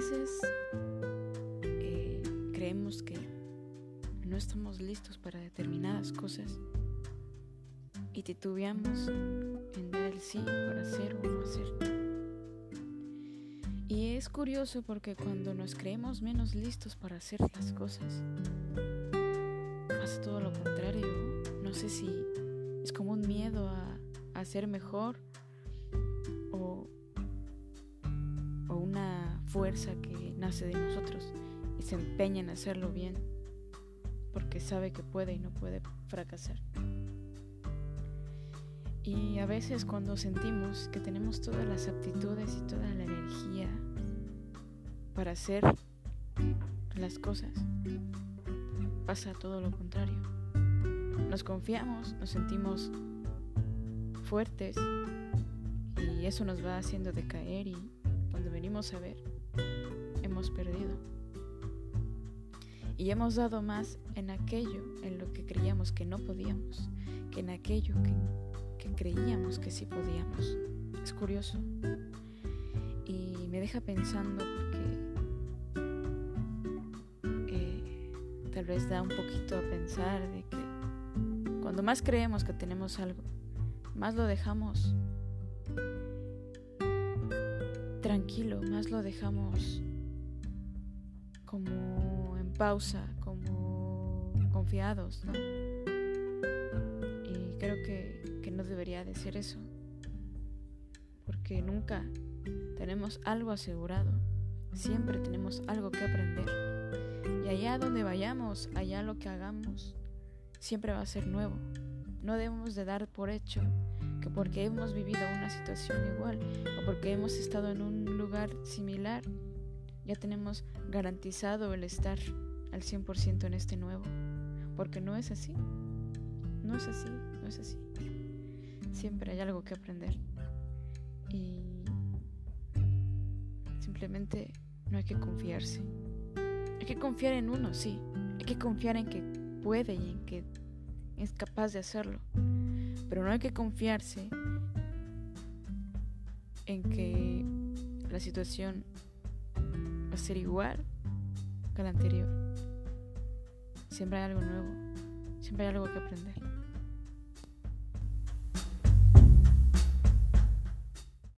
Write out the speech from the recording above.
veces eh, creemos que no estamos listos para determinadas cosas y titubeamos en dar el sí para hacer o no hacer. Y es curioso porque cuando nos creemos menos listos para hacer las cosas, pasa todo lo contrario. No sé si es como un miedo a, a ser mejor fuerza que nace de nosotros y se empeña en hacerlo bien porque sabe que puede y no puede fracasar. Y a veces cuando sentimos que tenemos todas las aptitudes y toda la energía para hacer las cosas, pasa todo lo contrario. Nos confiamos, nos sentimos fuertes y eso nos va haciendo decaer y cuando venimos a ver, hemos perdido. Y hemos dado más en aquello en lo que creíamos que no podíamos, que en aquello que que creíamos que sí podíamos. Es curioso. Y me deja pensando porque eh, tal vez da un poquito a pensar de que cuando más creemos que tenemos algo, más lo dejamos tranquilo, más lo dejamos como en pausa, como confiados, ¿no? Y creo que no debería de ser eso, porque nunca tenemos algo asegurado, siempre tenemos algo que aprender. Y allá donde vayamos, allá lo que hagamos, siempre va a ser nuevo. No debemos de dar por hecho que porque hemos vivido una situación igual o porque hemos estado en un lugar similar, ya tenemos garantizado el estar al 100% en este nuevo. Porque no es así. No es así, no es así. Siempre hay algo que aprender. Y simplemente no hay que confiarse. Hay que confiar en uno, sí. Hay que confiar en que puede y en que es capaz de hacerlo. Pero no hay que confiarse en que la situación va a ser igual que la anterior. Siempre hay algo nuevo. Siempre hay algo que aprender.